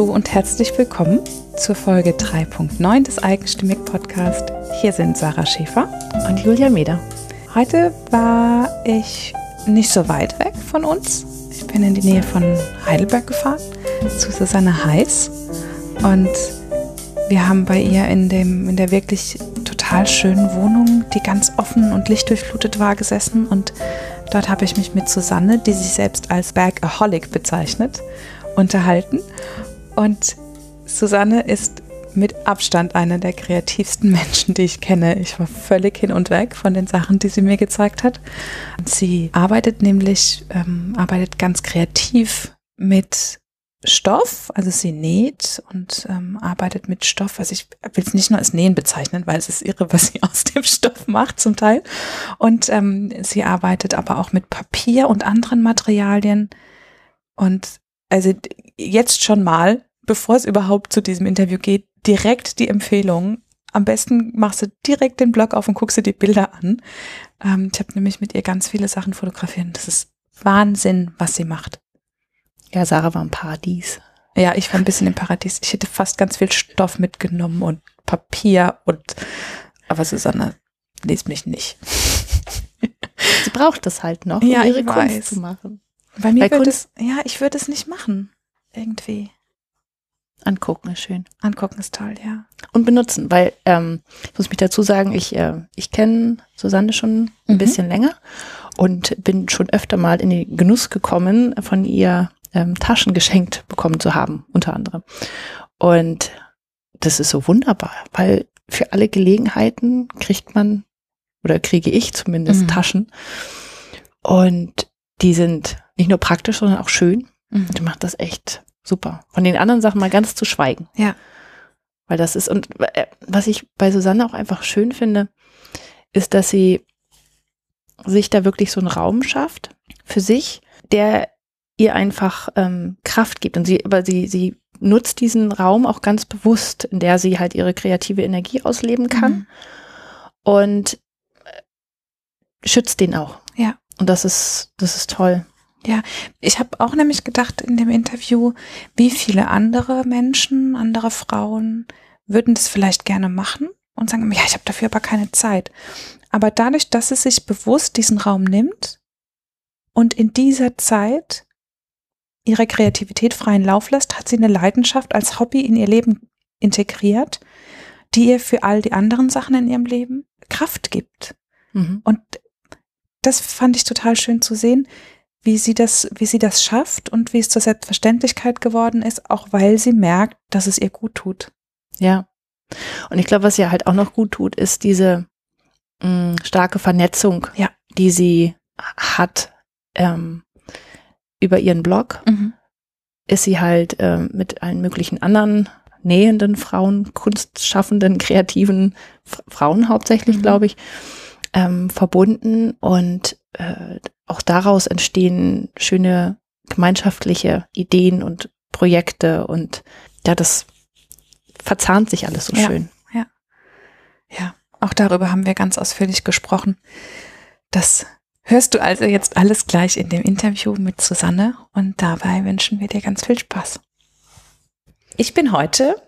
Hallo und herzlich willkommen zur Folge 3.9 des Eigenstimmig Podcast. Hier sind Sarah Schäfer und Julia Meder. Heute war ich nicht so weit weg von uns. Ich bin in die Nähe von Heidelberg gefahren zu Susanne Heiß und wir haben bei ihr in, dem, in der wirklich total schönen Wohnung, die ganz offen und lichtdurchflutet war, gesessen und dort habe ich mich mit Susanne, die sich selbst als Bergaholic bezeichnet, unterhalten. Und Susanne ist mit Abstand einer der kreativsten Menschen, die ich kenne. Ich war völlig hin und weg von den Sachen, die sie mir gezeigt hat. Sie arbeitet nämlich, ähm, arbeitet ganz kreativ mit Stoff, also sie näht und ähm, arbeitet mit Stoff. Also ich will es nicht nur als Nähen bezeichnen, weil es ist irre, was sie aus dem Stoff macht zum Teil. Und ähm, sie arbeitet aber auch mit Papier und anderen Materialien. Und also jetzt schon mal, bevor es überhaupt zu diesem Interview geht, direkt die Empfehlung. Am besten machst du direkt den Blog auf und guckst dir die Bilder an. Ähm, ich habe nämlich mit ihr ganz viele Sachen fotografiert. Das ist Wahnsinn, was sie macht. Ja, Sarah war im Paradies. Ja, ich war ein bisschen im Paradies. Ich hätte fast ganz viel Stoff mitgenommen und Papier und, aber Susanne liest mich nicht. Sie braucht das halt noch, um ja, ihre Kunst weiß. zu machen. Bei mir würde es, ja, ich würde es nicht machen. Irgendwie. Angucken ist schön. Angucken ist toll, ja. Und benutzen, weil ähm, ich muss mich dazu sagen, ich, äh, ich kenne Susanne schon ein mhm. bisschen länger und bin schon öfter mal in den Genuss gekommen, von ihr ähm, Taschen geschenkt bekommen zu haben, unter anderem. Und das ist so wunderbar, weil für alle Gelegenheiten kriegt man, oder kriege ich zumindest, mhm. Taschen. Und die sind nicht nur praktisch, sondern auch schön. Mhm. Und die macht das echt super. Von den anderen Sachen mal ganz zu schweigen. Ja. Weil das ist, und äh, was ich bei Susanne auch einfach schön finde, ist, dass sie sich da wirklich so einen Raum schafft für sich, der ihr einfach ähm, Kraft gibt. Und sie, aber sie, sie nutzt diesen Raum auch ganz bewusst, in der sie halt ihre kreative Energie ausleben kann. Mhm. Und äh, schützt den auch. Ja. Und das ist, das ist toll. Ja, ich habe auch nämlich gedacht in dem Interview, wie viele andere Menschen, andere Frauen würden das vielleicht gerne machen und sagen, ja, ich habe dafür aber keine Zeit. Aber dadurch, dass sie sich bewusst diesen Raum nimmt und in dieser Zeit ihrer Kreativität freien Lauf lässt, hat sie eine Leidenschaft als Hobby in ihr Leben integriert, die ihr für all die anderen Sachen in ihrem Leben Kraft gibt. Mhm. Und das fand ich total schön zu sehen, wie sie das, wie sie das schafft und wie es zur Selbstverständlichkeit geworden ist, auch weil sie merkt, dass es ihr gut tut. Ja. Und ich glaube, was ihr halt auch noch gut tut, ist diese mh, mm, starke Vernetzung, ja. die sie hat ähm, über ihren Blog mhm. ist sie halt äh, mit allen möglichen anderen nähenden Frauen, kunstschaffenden, kreativen Frauen hauptsächlich, mhm. glaube ich, ähm, verbunden und äh, auch daraus entstehen schöne gemeinschaftliche Ideen und Projekte und ja, das verzahnt sich alles so ja, schön. Ja. Ja, auch darüber haben wir ganz ausführlich gesprochen, dass hörst du also jetzt alles gleich in dem Interview mit Susanne und dabei wünschen wir dir ganz viel Spaß. Ich bin heute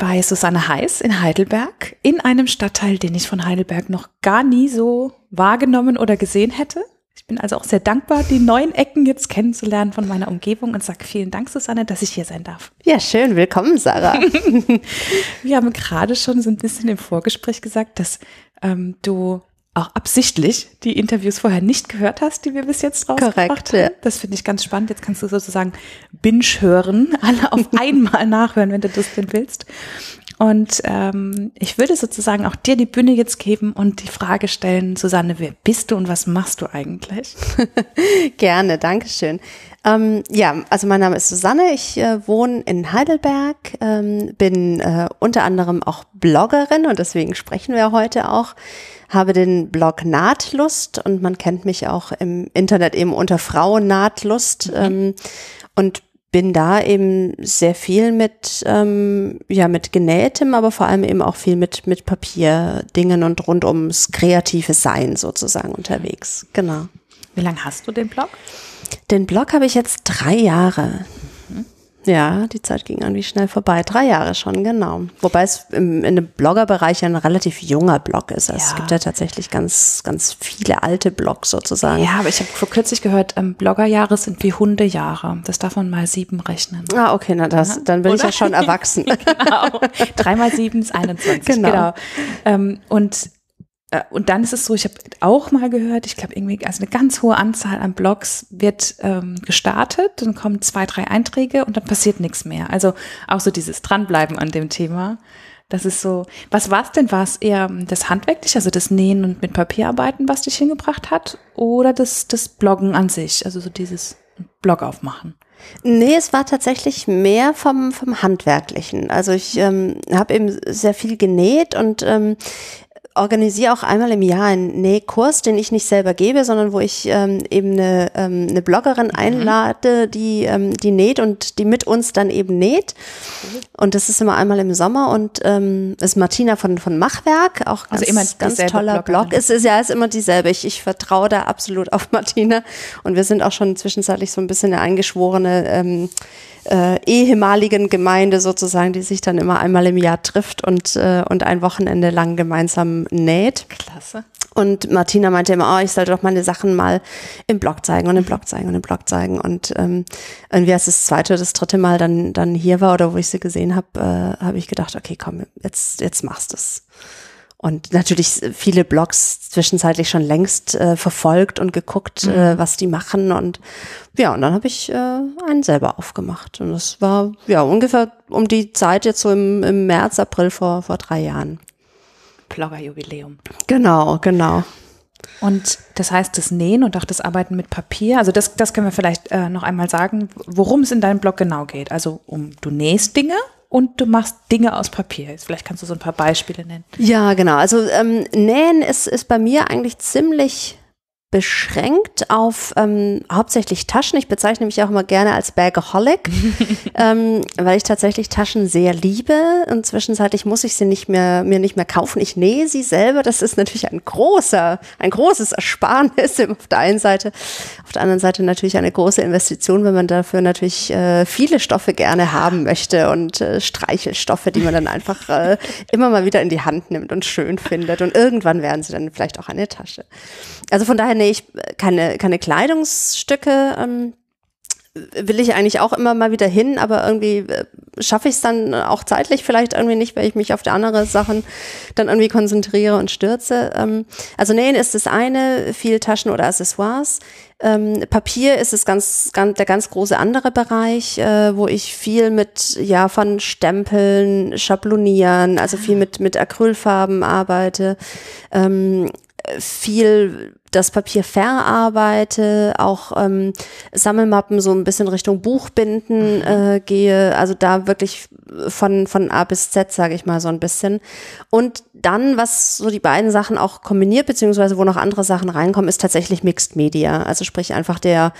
bei Susanne Heiß in Heidelberg in einem Stadtteil, den ich von Heidelberg noch gar nie so wahrgenommen oder gesehen hätte. Ich bin also auch sehr dankbar, die neuen Ecken jetzt kennenzulernen von meiner Umgebung und sage vielen Dank, Susanne, dass ich hier sein darf. Ja, schön. Willkommen, Sarah. Wir haben gerade schon so ein bisschen im Vorgespräch gesagt, dass ähm, du auch absichtlich die Interviews vorher nicht gehört hast, die wir bis jetzt rausgebracht haben. Ja. Das finde ich ganz spannend. Jetzt kannst du sozusagen binge hören, alle auf einmal nachhören, wenn du das denn willst. Und ähm, ich würde sozusagen auch dir die Bühne jetzt geben und die Frage stellen, Susanne, wer bist du und was machst du eigentlich? Gerne, Dankeschön. Ähm, ja, also mein Name ist Susanne, ich äh, wohne in Heidelberg, ähm, bin äh, unter anderem auch Bloggerin und deswegen sprechen wir heute auch habe den Blog Nahtlust und man kennt mich auch im Internet eben unter Frauen Nahtlust mhm. ähm, und bin da eben sehr viel mit ähm, ja mit genähtem, aber vor allem eben auch viel mit mit Papierdingen und rund ums kreative Sein sozusagen unterwegs. Genau. Wie lange hast du den Blog? Den Blog habe ich jetzt drei Jahre. Ja, die Zeit ging irgendwie schnell vorbei. Drei Jahre schon, genau. Wobei es im, in dem Bloggerbereich ein relativ junger Blog ist. Also ja. Es gibt ja tatsächlich ganz, ganz viele alte Blogs sozusagen. Ja, aber ich habe vor kürzlich gehört, ähm, Bloggerjahre sind wie Hundejahre. Das darf man mal sieben rechnen. Ah, okay, na das, ja. dann bin Oder? ich ja schon erwachsen. genau. Drei mal sieben ist 21. Genau. genau. Ähm, und und dann ist es so, ich habe auch mal gehört, ich glaube irgendwie, also eine ganz hohe Anzahl an Blogs wird ähm, gestartet, dann kommen zwei, drei Einträge und dann passiert nichts mehr. Also auch so dieses Dranbleiben an dem Thema. Das ist so, was war es denn? War es eher das Handwerkliche, also das Nähen und mit Papierarbeiten, was dich hingebracht hat? Oder das, das Bloggen an sich, also so dieses Blog aufmachen? Nee, es war tatsächlich mehr vom, vom Handwerklichen. Also ich ähm, habe eben sehr viel genäht und ähm, organisiere auch einmal im Jahr einen Nähkurs, den ich nicht selber gebe, sondern wo ich ähm, eben eine, ähm, eine Bloggerin mhm. einlade, die, ähm, die näht und die mit uns dann eben näht. Und das ist immer einmal im Sommer und ähm, ist Martina von, von Machwerk, auch also ganz, ganz toller Bloggerin. Blog. Es ist ja ist immer dieselbe. Ich, ich vertraue da absolut auf Martina und wir sind auch schon zwischenzeitlich so ein bisschen eine eingeschworene ähm, äh, ehemaligen Gemeinde sozusagen, die sich dann immer einmal im Jahr trifft und, äh, und ein Wochenende lang gemeinsam näht. Klasse. Und Martina meinte immer, oh, ich sollte doch meine Sachen mal im Blog zeigen und im Blog zeigen und im Blog zeigen. Und ähm, irgendwie als das zweite, das dritte Mal dann, dann hier war oder wo ich sie gesehen habe, äh, habe ich gedacht, okay, komm, jetzt, jetzt machst du es. Und natürlich viele Blogs zwischenzeitlich schon längst äh, verfolgt und geguckt, mhm. äh, was die machen. Und ja, und dann habe ich äh, einen selber aufgemacht. Und das war ja ungefähr um die Zeit jetzt so im, im März, April vor, vor drei Jahren. Bloggerjubiläum. Genau, genau. Und das heißt, das Nähen und auch das Arbeiten mit Papier, also das, das können wir vielleicht äh, noch einmal sagen, worum es in deinem Blog genau geht. Also um du nähst Dinge und du machst Dinge aus Papier. Vielleicht kannst du so ein paar Beispiele nennen. Ja, genau. Also ähm, Nähen ist, ist bei mir eigentlich ziemlich beschränkt auf ähm, hauptsächlich Taschen. Ich bezeichne mich auch immer gerne als Bagaholic, ähm, weil ich tatsächlich Taschen sehr liebe und zwischenzeitlich muss ich sie nicht mehr, mir nicht mehr kaufen. Ich nähe sie selber. Das ist natürlich ein großer, ein großes Ersparnis auf der einen Seite. Auf der anderen Seite natürlich eine große Investition, wenn man dafür natürlich äh, viele Stoffe gerne haben möchte und äh, Streichelstoffe, die man dann einfach äh, immer mal wieder in die Hand nimmt und schön findet. Und irgendwann werden sie dann vielleicht auch eine Tasche. Also von daher nähe ich keine, keine Kleidungsstücke. Ähm, will ich eigentlich auch immer mal wieder hin, aber irgendwie äh, schaffe ich es dann auch zeitlich vielleicht irgendwie nicht, weil ich mich auf die anderen Sachen dann irgendwie konzentriere und stürze. Ähm, also Nähen ist das eine, viel Taschen oder Accessoires. Ähm, Papier ist es ganz, ganz, der ganz große andere Bereich, äh, wo ich viel mit, ja, von Stempeln, Schablonieren, also viel mit, mit Acrylfarben arbeite. Ähm, viel das Papier verarbeite, auch ähm, Sammelmappen so ein bisschen Richtung Buchbinden mhm. äh, gehe, also da wirklich von, von A bis Z, sage ich mal so ein bisschen. Und dann, was so die beiden Sachen auch kombiniert, beziehungsweise wo noch andere Sachen reinkommen, ist tatsächlich Mixed Media. Also sprich einfach der,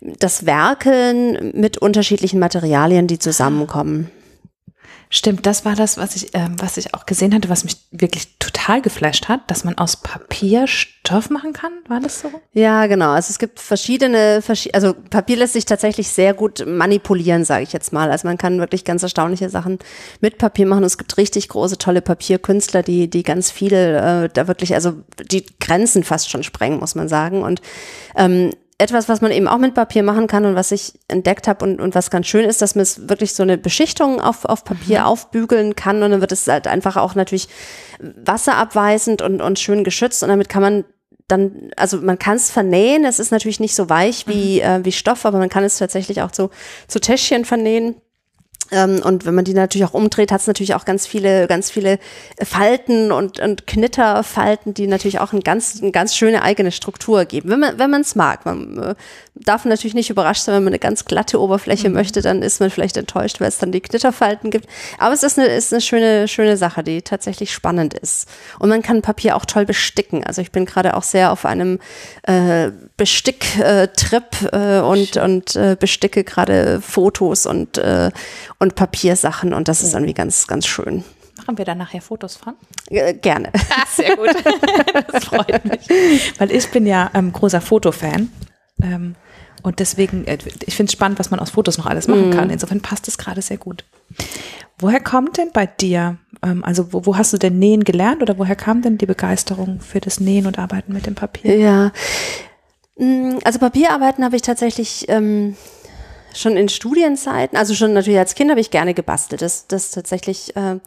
das Werkeln mit unterschiedlichen Materialien, die zusammenkommen. Stimmt, das war das, was ich, ähm, was ich auch gesehen hatte, was mich wirklich total geflasht hat, dass man aus Papier Stoff machen kann. War das so? Ja, genau. Also es gibt verschiedene, also Papier lässt sich tatsächlich sehr gut manipulieren, sage ich jetzt mal. Also man kann wirklich ganz erstaunliche Sachen mit Papier machen. Es gibt richtig große, tolle Papierkünstler, die, die ganz viel äh, da wirklich, also die Grenzen fast schon sprengen, muss man sagen. Und ähm, etwas, was man eben auch mit Papier machen kann und was ich entdeckt habe und, und was ganz schön ist, dass man es wirklich so eine Beschichtung auf, auf Papier mhm. aufbügeln kann und dann wird es halt einfach auch natürlich wasserabweisend und, und schön geschützt und damit kann man dann, also man kann es vernähen, es ist natürlich nicht so weich wie, mhm. äh, wie Stoff, aber man kann es tatsächlich auch so zu Täschchen vernähen. Ähm, und wenn man die natürlich auch umdreht, hat es natürlich auch ganz viele, ganz viele Falten und, und Knitterfalten, die natürlich auch ein ganz, eine ganz schöne eigene Struktur geben, wenn man wenn man es mag. Man äh, darf natürlich nicht überrascht sein, wenn man eine ganz glatte Oberfläche mhm. möchte, dann ist man vielleicht enttäuscht, weil es dann die Knitterfalten gibt. Aber es ist eine, ist eine schöne, schöne Sache, die tatsächlich spannend ist. Und man kann Papier auch toll besticken. Also ich bin gerade auch sehr auf einem äh, Besticktrip äh, und, und äh, besticke gerade Fotos und, äh, und Papiersachen und das ist irgendwie ganz, ganz schön. Machen wir da nachher Fotos von? Äh, gerne. Ah, sehr gut. das freut mich. Weil ich bin ja ähm, großer Fotofan. Ähm, Und deswegen, äh, ich finde es spannend, was man aus Fotos noch alles machen Mhm. kann. Insofern passt es gerade sehr gut. Woher kommt denn bei dir, ähm, also wo, wo hast du denn Nähen gelernt oder woher kam denn die Begeisterung für das Nähen und Arbeiten mit dem Papier? Ja. Mm, Also Papierarbeiten habe ich tatsächlich ähm, schon in Studienzeiten, also schon natürlich als Kind habe ich gerne gebastelt. Das, das tatsächlich äh,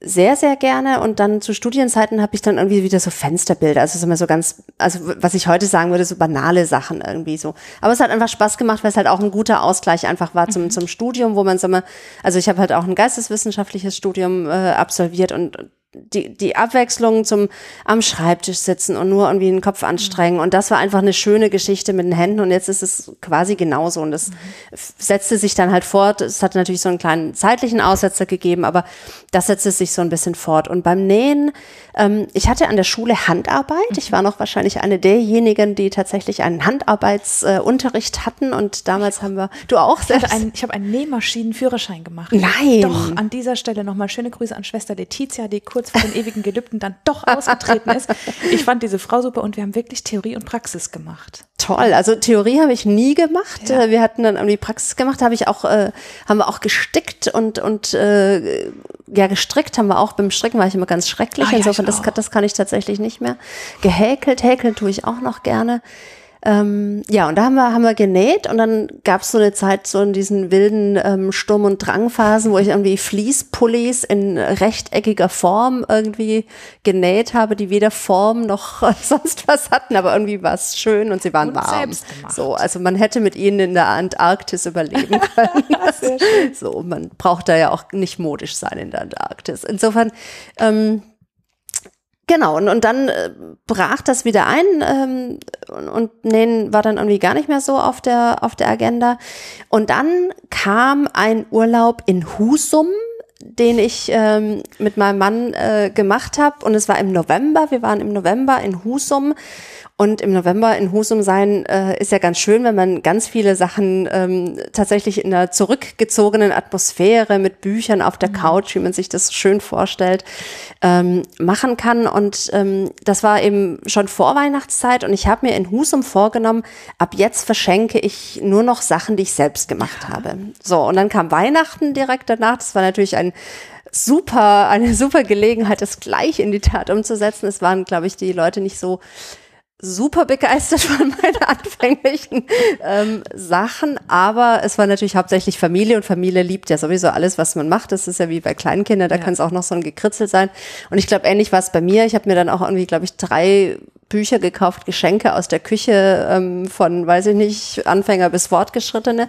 sehr, sehr gerne. Und dann zu Studienzeiten habe ich dann irgendwie wieder so Fensterbilder. Also es ist immer so ganz, also was ich heute sagen würde, so banale Sachen irgendwie so. Aber es hat einfach Spaß gemacht, weil es halt auch ein guter Ausgleich einfach war zum, zum Studium, wo man so mal, also ich habe halt auch ein geisteswissenschaftliches Studium äh, absolviert und die, die Abwechslung zum am Schreibtisch sitzen und nur irgendwie den Kopf anstrengen. Und das war einfach eine schöne Geschichte mit den Händen. Und jetzt ist es quasi genauso. Und das f- setzte sich dann halt fort. Es hat natürlich so einen kleinen zeitlichen Aussetzer gegeben, aber das setzte sich so ein bisschen fort. Und beim Nähen, ähm, ich hatte an der Schule Handarbeit. Ich war noch wahrscheinlich eine derjenigen, die tatsächlich einen Handarbeitsunterricht äh, hatten. Und damals haben wir, du auch Ich, selbst? einen, ich habe einen Nähmaschinenführerschein gemacht. Nein. Doch, an dieser Stelle nochmal schöne Grüße an Schwester Letizia, die kurz vor den ewigen Gelübden dann doch ausgetreten ist. Ich fand diese Frau super und wir haben wirklich Theorie und Praxis gemacht. Toll. Also Theorie habe ich nie gemacht. Ja. Wir hatten dann irgendwie Praxis gemacht, habe ich auch, äh, haben wir auch gestickt und und äh, ja gestrickt haben wir auch. Beim Stricken war ich immer ganz schrecklich. Ah, ja, Insofern das, das kann ich tatsächlich nicht mehr. Gehäkelt, häkeln tue ich auch noch gerne. Ähm, ja, und da haben wir, haben wir genäht und dann gab es so eine Zeit so in diesen wilden ähm, Sturm- und Drangphasen, wo ich irgendwie Fließpullis in rechteckiger Form irgendwie genäht habe, die weder Form noch sonst was hatten, aber irgendwie war es schön und sie waren Und warm. So, also man hätte mit ihnen in der Antarktis überleben können. so, man braucht da ja auch nicht modisch sein in der Antarktis. Insofern, ähm, Genau, und, und dann äh, brach das wieder ein ähm, und, und Nähen war dann irgendwie gar nicht mehr so auf der, auf der Agenda. Und dann kam ein Urlaub in Husum, den ich ähm, mit meinem Mann äh, gemacht habe. Und es war im November, wir waren im November in Husum. Und im November in Husum sein äh, ist ja ganz schön, wenn man ganz viele Sachen ähm, tatsächlich in einer zurückgezogenen Atmosphäre mit Büchern auf der Couch, wie man sich das schön vorstellt, ähm, machen kann. Und ähm, das war eben schon vor Weihnachtszeit und ich habe mir in Husum vorgenommen, ab jetzt verschenke ich nur noch Sachen, die ich selbst gemacht habe. So, und dann kam Weihnachten direkt danach. Das war natürlich ein super, eine super Gelegenheit, das gleich in die Tat umzusetzen. Es waren, glaube ich, die Leute nicht so super begeistert von meinen anfänglichen ähm, Sachen, aber es war natürlich hauptsächlich Familie und Familie liebt ja sowieso alles, was man macht. Das ist ja wie bei Kleinkindern, da Ja. kann es auch noch so ein Gekritzel sein. Und ich glaube, ähnlich war es bei mir. Ich habe mir dann auch irgendwie, glaube ich, drei Bücher gekauft, Geschenke aus der Küche ähm, von, weiß ich nicht, Anfänger bis Fortgeschrittene.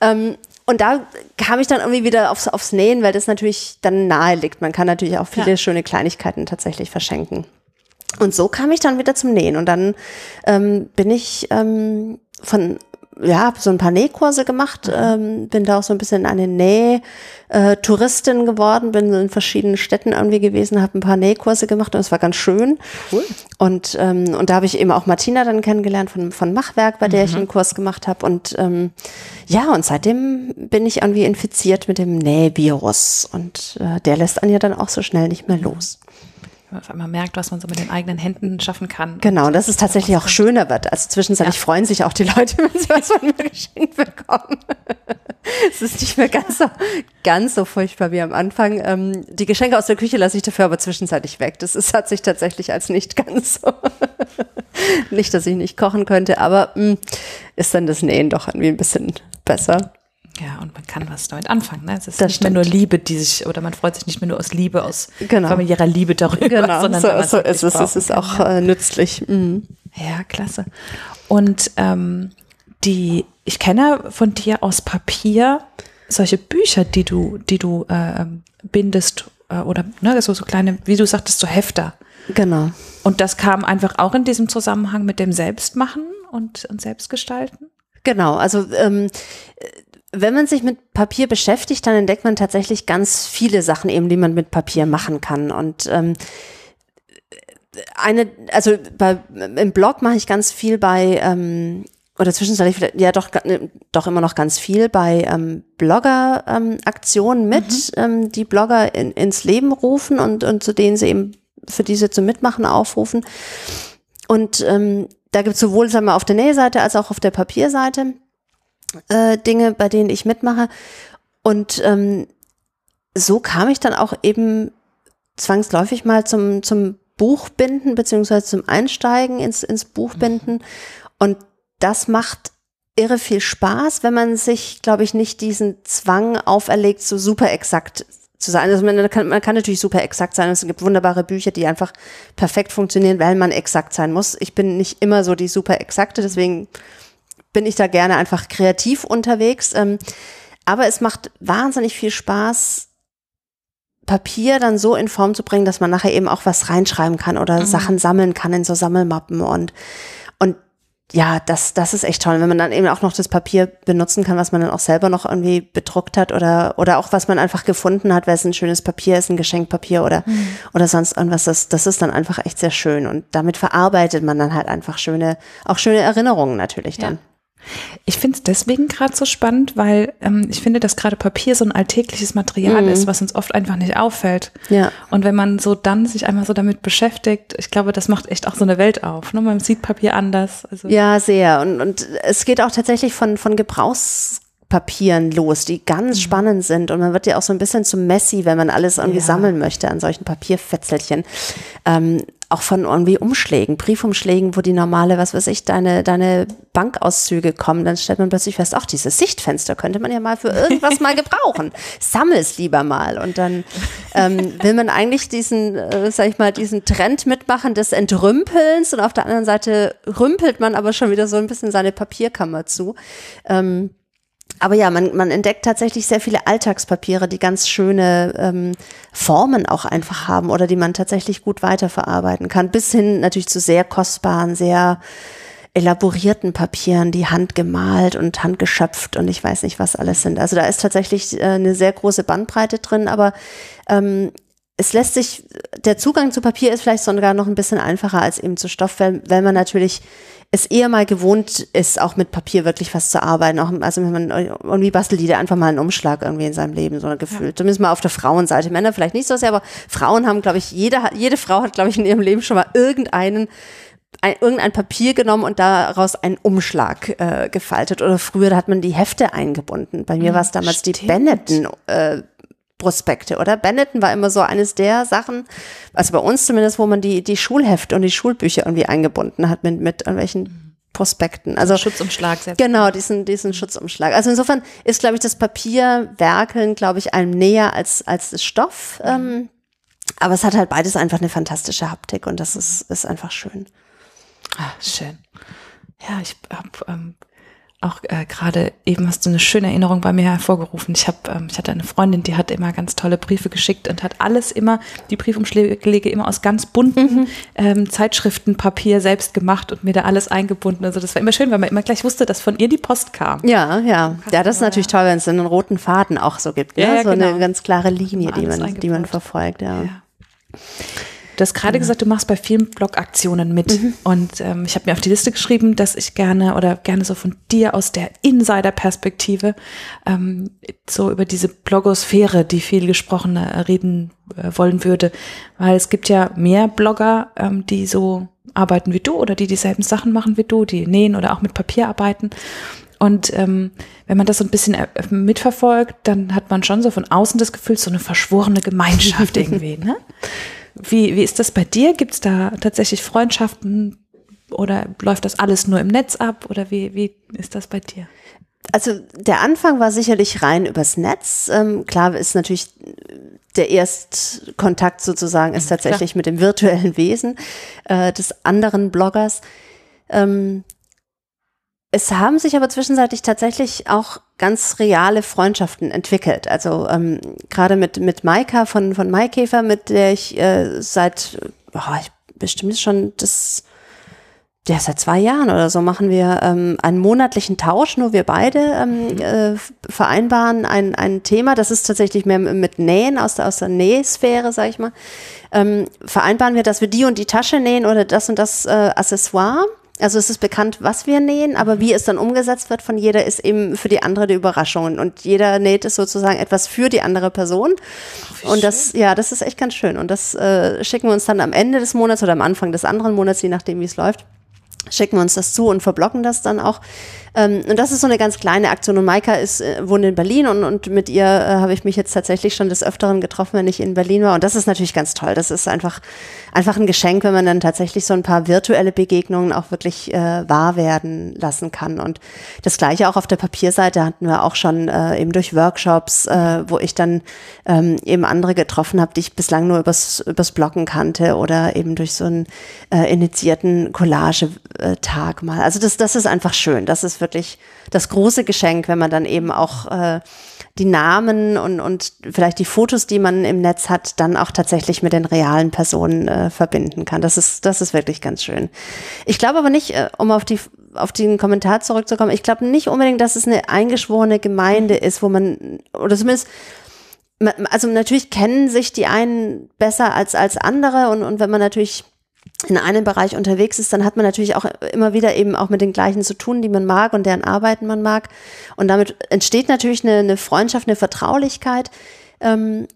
Ähm, und da kam ich dann irgendwie wieder aufs, aufs Nähen, weil das natürlich dann nahe liegt. Man kann natürlich auch viele Ja. schöne Kleinigkeiten tatsächlich verschenken. Und so kam ich dann wieder zum Nähen. Und dann ähm, bin ich ähm, von, ja, hab so ein paar Nähkurse gemacht, ähm, bin da auch so ein bisschen eine Näh-Touristin geworden, bin in verschiedenen Städten irgendwie gewesen, habe ein paar Nähkurse gemacht und es war ganz schön. Cool. Und, ähm, und da habe ich eben auch Martina dann kennengelernt von, von Machwerk, bei der ich einen Kurs gemacht habe. Und ähm, ja, und seitdem bin ich irgendwie infiziert mit dem Nähvirus. Und äh, der lässt einen ja dann auch so schnell nicht mehr los. Wenn man auf einmal merkt, was man so mit den eigenen Händen schaffen kann. Genau, und dass es tatsächlich auch schöner wird. Also zwischenzeitlich Ja. freuen sich auch die Leute, wenn sie was von mir geschenkt bekommen. es ist nicht mehr ganz so, ganz so furchtbar wie am Anfang. Ähm, die Geschenke aus der Küche lasse ich dafür aber zwischenzeitlich weg. Das ist, hat sich tatsächlich als nicht ganz so. nicht, dass ich nicht kochen könnte, aber mh, ist dann das Nähen doch irgendwie ein bisschen besser. Ja, und man kann was damit anfangen. Ne? Es ist Das nicht mehr nur Liebe, die sich, oder man freut sich nicht mehr nur aus Liebe, aus Genau. familiärer Liebe darüber, Genau, sondern so, so wirklich ist es. Es ist kann, auch ja. äh, nützlich. Mhm. Ja, klasse. Und ähm, die, ich kenne von dir aus Papier solche Bücher, die du, die du äh, ähm, bindest äh, oder ne, so, so kleine, wie du sagtest, so Hefter. Genau. Und das kam einfach auch in diesem Zusammenhang mit dem Selbstmachen und, und Selbstgestalten? Genau, also ähm, wenn man sich mit Papier beschäftigt, dann entdeckt man tatsächlich ganz viele Sachen eben, die man mit Papier machen kann. Und ähm, eine, also bei, im Blog mache ich ganz viel bei, ähm, oder zwischenzeitlich, vielleicht- ja doch, ga- doch immer noch ganz viel bei ähm, Blogger-Aktionen mit, ähm, die Blogger in, ins Leben rufen und, und zu denen sie eben für diese zum Mitmachen aufrufen. Und ähm, da gibt es sowohl sagen wir, auf der Nähseite als auch auf der Papierseite äh, Dinge, bei denen ich mitmache. Und ähm, so kam ich dann auch eben zwangsläufig mal zum, zum Buchbinden beziehungsweise zum Einsteigen ins, ins Buchbinden. Und das macht irre viel Spaß, wenn man sich, glaube ich, nicht diesen Zwang auferlegt, so super exakt zu sein. Also man kann, man kann natürlich super exakt sein. Es gibt wunderbare Bücher, die einfach perfekt funktionieren, weil man exakt sein muss. Ich bin nicht immer so die super exakte, deswegen bin ich da gerne einfach kreativ unterwegs. Ähm, aber es macht wahnsinnig viel Spaß, Papier dann so in Form zu bringen, dass man nachher eben auch was reinschreiben kann oder mhm. Sachen sammeln kann in so Sammelmappen und und ja, das, das ist echt toll, wenn man dann eben auch noch das Papier benutzen kann, was man dann auch selber noch irgendwie bedruckt hat oder, oder auch was man einfach gefunden hat, weil es ein schönes Papier ist, ein Geschenkpapier oder, mhm. oder sonst irgendwas. Das, das ist dann einfach echt sehr schön und damit verarbeitet man dann halt einfach schöne, auch schöne Erinnerungen natürlich dann. Ja. Ich finde es deswegen gerade so spannend, weil ähm, ich finde, dass gerade Papier so ein alltägliches Material mhm. ist, was uns oft einfach nicht auffällt. Ja. Und wenn man so dann sich einmal so damit beschäftigt, ich glaube, das macht echt auch so eine Welt auf. Ne? Man sieht Papier anders. Also ja, sehr. Und, und es geht auch tatsächlich von, von Gebrauchs Papieren los, die ganz mhm. spannend sind. Und man wird ja auch so ein bisschen zum Messi, wenn man alles irgendwie ja. sammeln möchte an solchen Papierfetzelchen. Ähm, auch von irgendwie Umschlägen, Briefumschlägen, wo die normale, was weiß ich, deine, deine Bankauszüge kommen, dann stellt man plötzlich fest, ach, dieses Sichtfenster könnte man ja mal für irgendwas mal gebrauchen. Sammel es lieber mal. Und dann ähm, will man eigentlich diesen, äh, sag ich mal, diesen Trend mitmachen des Entrümpelns und auf der anderen Seite rümpelt man aber schon wieder so ein bisschen seine Papierkammer zu. Ähm, aber ja, man, man entdeckt tatsächlich sehr viele Alltagspapiere, die ganz schöne ähm, Formen auch einfach haben oder die man tatsächlich gut weiterverarbeiten kann, bis hin natürlich zu sehr kostbaren, sehr elaborierten Papieren, die handgemalt und handgeschöpft und ich weiß nicht, was alles sind. Also da ist tatsächlich äh, eine sehr große Bandbreite drin, aber ähm, es lässt sich, der Zugang zu Papier ist vielleicht sogar noch ein bisschen einfacher als eben zu Stoff, weil, weil man natürlich es eher mal gewohnt ist, auch mit Papier wirklich was zu arbeiten. Auch, also wenn man irgendwie bastelt jeder einfach mal einen Umschlag irgendwie in seinem Leben, so ein Gefühl. Ja. Zumindest mal auf der Frauenseite. Männer vielleicht nicht so sehr, aber Frauen haben, glaube ich, jede, jede Frau hat, glaube ich, in ihrem Leben schon mal irgendeinen ein, irgendein Papier genommen und daraus einen Umschlag äh, gefaltet. Oder früher hat man die Hefte eingebunden. Bei mir mhm, war es damals stimmt. die Benetton äh, Prospekte, oder? Benetton war immer so eines der Sachen, also bei uns zumindest, wo man die, die Schulhefte und die Schulbücher irgendwie eingebunden hat mit, mit irgendwelchen Prospekten. Also Schutzumschlag. Selbst. Genau, diesen, diesen Schutzumschlag. Also insofern ist, glaube ich, das Papierwerkeln, glaube ich, einem näher als, als das Stoff. Mhm. Ähm, aber es hat halt beides einfach eine fantastische Haptik und das ist, ist einfach schön. Ah, schön. Ja, ich habe ähm, auch äh, gerade eben hast du eine schöne Erinnerung bei mir hervorgerufen. Ich habe, ähm, ich hatte eine Freundin, die hat immer ganz tolle Briefe geschickt und hat alles immer, die Briefumschläge immer aus ganz bunten mhm. ähm, Zeitschriftenpapier selbst gemacht und mir da alles eingebunden. Also das war immer schön, weil man immer gleich wusste, dass von ihr die Post kam. Ja, ja. Ja, das ist natürlich toll, wenn es einen roten Faden auch so gibt. Ne? Ja, ja, so genau. eine ganz klare Linie, die man, die man verfolgt. ja. ja. Du hast gerade mhm. gesagt, du machst bei vielen Blogaktionen mit. Mhm. Und ähm, ich habe mir auf die Liste geschrieben, dass ich gerne oder gerne so von dir aus der Insider-Perspektive ähm, so über diese Blogosphäre, die viel gesprochene äh, reden äh, wollen würde. Weil es gibt ja mehr Blogger, ähm, die so arbeiten wie du oder die dieselben Sachen machen wie du, die nähen oder auch mit Papier arbeiten. Und ähm, wenn man das so ein bisschen äh, mitverfolgt, dann hat man schon so von außen das Gefühl, so eine verschworene Gemeinschaft irgendwie. Ne? Wie, wie ist das bei dir? Gibt es da tatsächlich Freundschaften oder läuft das alles nur im Netz ab oder wie, wie ist das bei dir? Also der Anfang war sicherlich rein übers Netz. Ähm, klar ist natürlich der Erstkontakt sozusagen ist tatsächlich klar. mit dem virtuellen Wesen äh, des anderen Bloggers. Ähm, es haben sich aber zwischenzeitlich tatsächlich auch ganz reale Freundschaften entwickelt. Also ähm, gerade mit mit Maika von von Maikäfer, mit der ich äh, seit oh, ich bestimmt schon das ja, seit zwei Jahren oder so machen wir ähm, einen monatlichen Tausch, nur wir beide ähm, mhm. äh, vereinbaren ein, ein Thema, das ist tatsächlich mehr mit Nähen aus der, aus der Nähsphäre, sag ich mal, ähm, vereinbaren wir, dass wir die und die Tasche nähen oder das und das äh, Accessoire also es ist bekannt, was wir nähen, aber wie es dann umgesetzt wird von jeder, ist eben für die andere die Überraschung. Und jeder näht es sozusagen etwas für die andere Person. Ach, und das, schön. ja, das ist echt ganz schön. Und das äh, schicken wir uns dann am Ende des Monats oder am Anfang des anderen Monats, je nachdem, wie es läuft, schicken wir uns das zu und verblocken das dann auch. Ähm, und das ist so eine ganz kleine Aktion. Und Maika ist, äh, wohnt in Berlin und, und mit ihr äh, habe ich mich jetzt tatsächlich schon des Öfteren getroffen, wenn ich in Berlin war. Und das ist natürlich ganz toll. Das ist einfach, einfach ein Geschenk, wenn man dann tatsächlich so ein paar virtuelle Begegnungen auch wirklich äh, wahr werden lassen kann. Und das Gleiche auch auf der Papierseite hatten wir auch schon äh, eben durch Workshops, äh, wo ich dann ähm, eben andere getroffen habe, die ich bislang nur übers, übers Bloggen kannte oder eben durch so einen äh, initiierten Collage-Tag mal. Also das, das ist einfach schön. Das ist wirklich das große Geschenk, wenn man dann eben auch äh, die Namen und, und vielleicht die Fotos, die man im Netz hat, dann auch tatsächlich mit den realen Personen äh, verbinden kann. Das ist, das ist wirklich ganz schön. Ich glaube aber nicht, äh, um auf die auf den Kommentar zurückzukommen, ich glaube nicht unbedingt, dass es eine eingeschworene Gemeinde ist, wo man, oder zumindest also natürlich kennen sich die einen besser als, als andere und, und wenn man natürlich in einem Bereich unterwegs ist, dann hat man natürlich auch immer wieder eben auch mit den gleichen zu tun, die man mag und deren Arbeiten man mag. Und damit entsteht natürlich eine, eine Freundschaft, eine Vertraulichkeit. Ähm,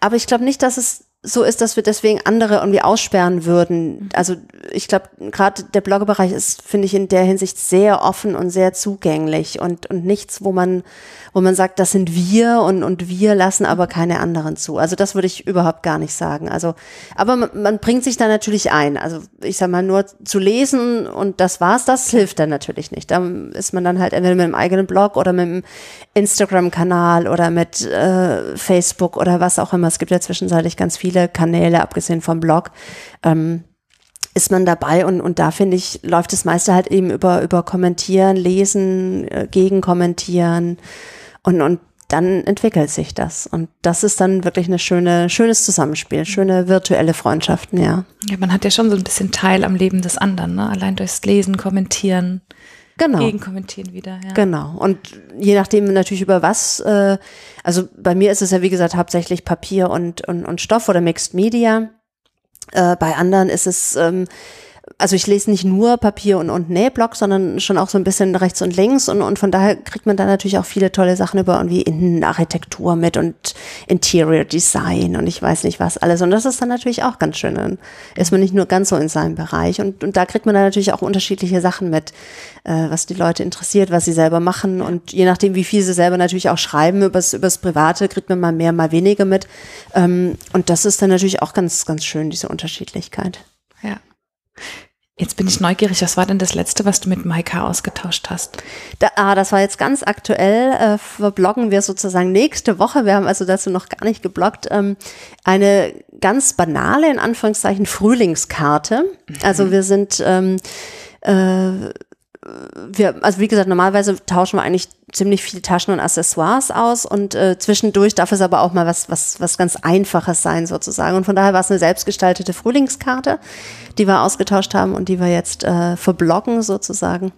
aber ich glaube nicht, dass es so ist, dass wir deswegen andere irgendwie aussperren würden. Mhm. Also ich glaube, gerade der Bloggerbereich ist, finde ich, in der Hinsicht sehr offen und sehr zugänglich und, und nichts, wo man, wo man sagt, das sind wir und, und wir lassen aber keine anderen zu. Also das würde ich überhaupt gar nicht sagen. Also, aber man, man bringt sich da natürlich ein. Also ich sag mal, nur zu lesen und das war's, das hilft dann natürlich nicht. Da ist man dann halt entweder mit einem eigenen Blog oder mit einem Instagram-Kanal oder mit äh, Facebook oder was auch immer. Es gibt ja zwischenzeitlich ganz viele viele Kanäle, abgesehen vom Blog, ähm, ist man dabei und, und da finde ich, läuft das meiste halt eben über, über Kommentieren, Lesen, äh, Gegenkommentieren und, und dann entwickelt sich das. Und das ist dann wirklich eine schöne, schönes Zusammenspiel, schöne virtuelle Freundschaften, ja. Ja, man hat ja schon so ein bisschen Teil am Leben des anderen, ne? Allein durchs Lesen, Kommentieren. Genau. Gegenkommentieren wieder, ja. Genau. Und je nachdem natürlich über was, äh, also bei mir ist es ja wie gesagt hauptsächlich Papier und, und, und Stoff oder Mixed Media. Äh, bei anderen ist es ähm, also ich lese nicht nur Papier und, und Nähblock, sondern schon auch so ein bisschen rechts und links und, und von daher kriegt man da natürlich auch viele tolle Sachen über irgendwie Innenarchitektur mit und Interior Design und ich weiß nicht was alles und das ist dann natürlich auch ganz schön. Dann ist man nicht nur ganz so in seinem Bereich und, und da kriegt man dann natürlich auch unterschiedliche Sachen mit, äh, was die Leute interessiert, was sie selber machen und je nachdem, wie viel sie selber natürlich auch schreiben übers, übers Private, kriegt man mal mehr, mal weniger mit ähm, und das ist dann natürlich auch ganz, ganz schön, diese Unterschiedlichkeit. Ja. Jetzt bin ich neugierig. Was war denn das letzte, was du mit Maika ausgetauscht hast? Da, ah, das war jetzt ganz aktuell. Äh, verbloggen wir sozusagen nächste Woche. Wir haben also dazu noch gar nicht gebloggt. Ähm, eine ganz banale, in Anführungszeichen, Frühlingskarte. Mhm. Also wir sind ähm, äh, wir, also wie gesagt, normalerweise tauschen wir eigentlich ziemlich viele Taschen und Accessoires aus und äh, zwischendurch darf es aber auch mal was, was, was ganz Einfaches sein sozusagen. Und von daher war es eine selbstgestaltete Frühlingskarte, die wir ausgetauscht haben und die wir jetzt äh, verbloggen sozusagen.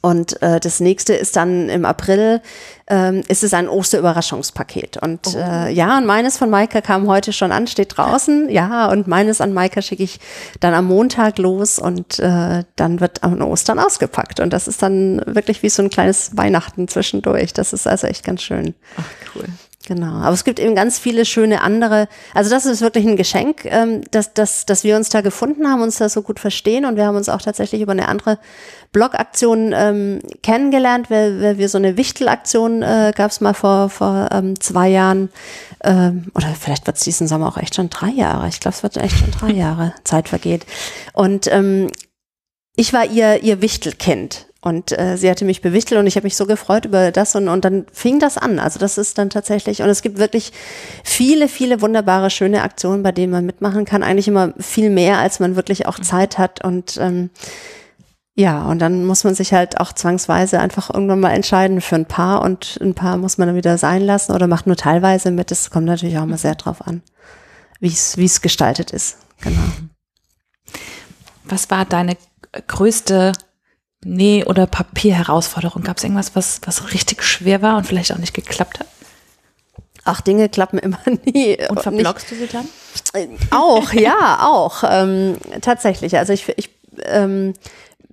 Und äh, das nächste ist dann im April, ähm, ist es ein Osterüberraschungspaket. Und oh. äh, ja, und meines von Maika kam heute schon an, steht draußen. Ja, und meines an Maika schicke ich dann am Montag los und äh, dann wird an Ostern ausgepackt. Und das ist dann wirklich wie so ein kleines Weihnachten zwischendurch. Das ist also echt ganz schön. Ach, cool. Genau, aber es gibt eben ganz viele schöne andere. Also das ist wirklich ein Geschenk, ähm, dass, dass, dass wir uns da gefunden haben, uns da so gut verstehen und wir haben uns auch tatsächlich über eine andere Blogaktion ähm, kennengelernt, weil, weil wir so eine Wichtelaktion äh, gab es mal vor, vor ähm, zwei Jahren ähm, oder vielleicht wird es diesen Sommer auch echt schon drei Jahre. Ich glaube, es wird echt schon drei Jahre Zeit vergeht. Und ähm, ich war ihr ihr Wichtelkind und äh, sie hatte mich bewichtelt und ich habe mich so gefreut über das und, und dann fing das an. Also das ist dann tatsächlich, und es gibt wirklich viele, viele wunderbare, schöne Aktionen, bei denen man mitmachen kann. Eigentlich immer viel mehr, als man wirklich auch Zeit hat. Und ähm, ja, und dann muss man sich halt auch zwangsweise einfach irgendwann mal entscheiden für ein Paar und ein Paar muss man dann wieder sein lassen oder macht nur teilweise mit. Das kommt natürlich auch mal sehr drauf an, wie es wie es gestaltet ist. Genau. Was war deine größte Näh- oder Papierherausforderung? Gab es irgendwas, was, was richtig schwer war und vielleicht auch nicht geklappt hat? Ach, Dinge klappen immer nie. Und verblockst nicht. du sie dann? Auch, ja, auch. Ähm, tatsächlich. Also ich, ich ähm,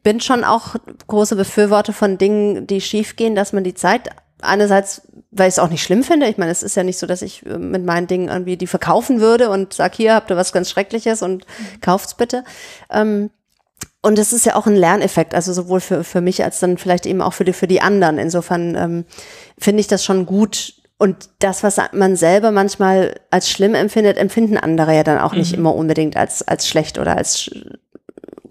bin schon auch große Befürworter von Dingen, die schiefgehen, dass man die Zeit einerseits, weil ich es auch nicht schlimm finde. Ich meine, es ist ja nicht so, dass ich äh, mit meinen Dingen irgendwie die verkaufen würde und sag hier habt ihr was ganz Schreckliches und kauft's bitte. Ähm, und es ist ja auch ein Lerneffekt, also sowohl für, für mich als dann vielleicht eben auch für die, für die anderen. Insofern ähm, finde ich das schon gut. Und das, was man selber manchmal als schlimm empfindet, empfinden andere ja dann auch nicht mhm. immer unbedingt als, als schlecht oder als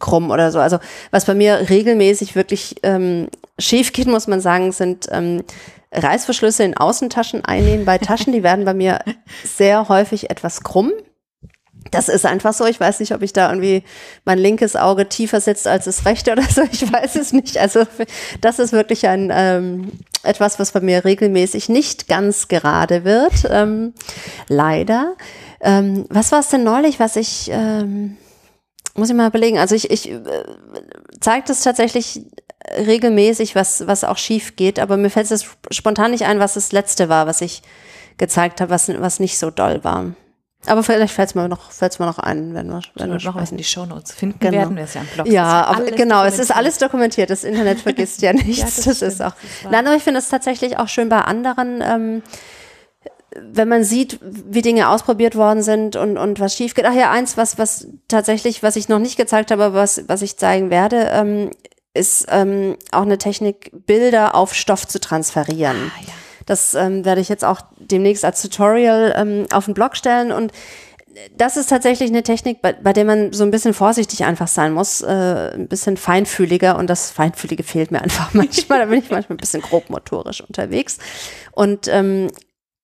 krumm oder so. Also was bei mir regelmäßig wirklich ähm, schief geht, muss man sagen, sind ähm, Reißverschlüsse in Außentaschen einnehmen. Bei Taschen, die werden bei mir sehr häufig etwas krumm. Das ist einfach so. Ich weiß nicht, ob ich da irgendwie mein linkes Auge tiefer sitzt als das rechte oder so. Ich weiß es nicht. Also das ist wirklich ein ähm, etwas, was bei mir regelmäßig nicht ganz gerade wird. Ähm, leider. Ähm, was war es denn neulich, was ich ähm, muss ich mal überlegen. Also ich, ich äh, zeige das tatsächlich regelmäßig, was, was auch schief geht, aber mir fällt es spontan nicht ein, was das letzte war, was ich gezeigt habe, was, was nicht so doll war. Aber vielleicht fällt es mir noch, fällt's mir noch ein, wenn wir, wenn wir noch was in die Shownotes finden genau. werden wir es ja im Blog. Ja, aber genau, es ist alles dokumentiert. Das Internet vergisst ja nichts. ja, das, das ist auch. Das Nein, aber ich finde es tatsächlich auch schön bei anderen. Ähm, wenn man sieht, wie Dinge ausprobiert worden sind und, und was schief geht. Ach ja, eins, was, was tatsächlich, was ich noch nicht gezeigt habe, was, was ich zeigen werde, ähm, ist ähm, auch eine Technik, Bilder auf Stoff zu transferieren. Ah, ja. Das ähm, werde ich jetzt auch demnächst als Tutorial ähm, auf den Blog stellen und das ist tatsächlich eine Technik, bei, bei der man so ein bisschen vorsichtig einfach sein muss, äh, ein bisschen feinfühliger und das Feinfühlige fehlt mir einfach manchmal. Da bin ich manchmal ein bisschen grobmotorisch unterwegs. Und ähm,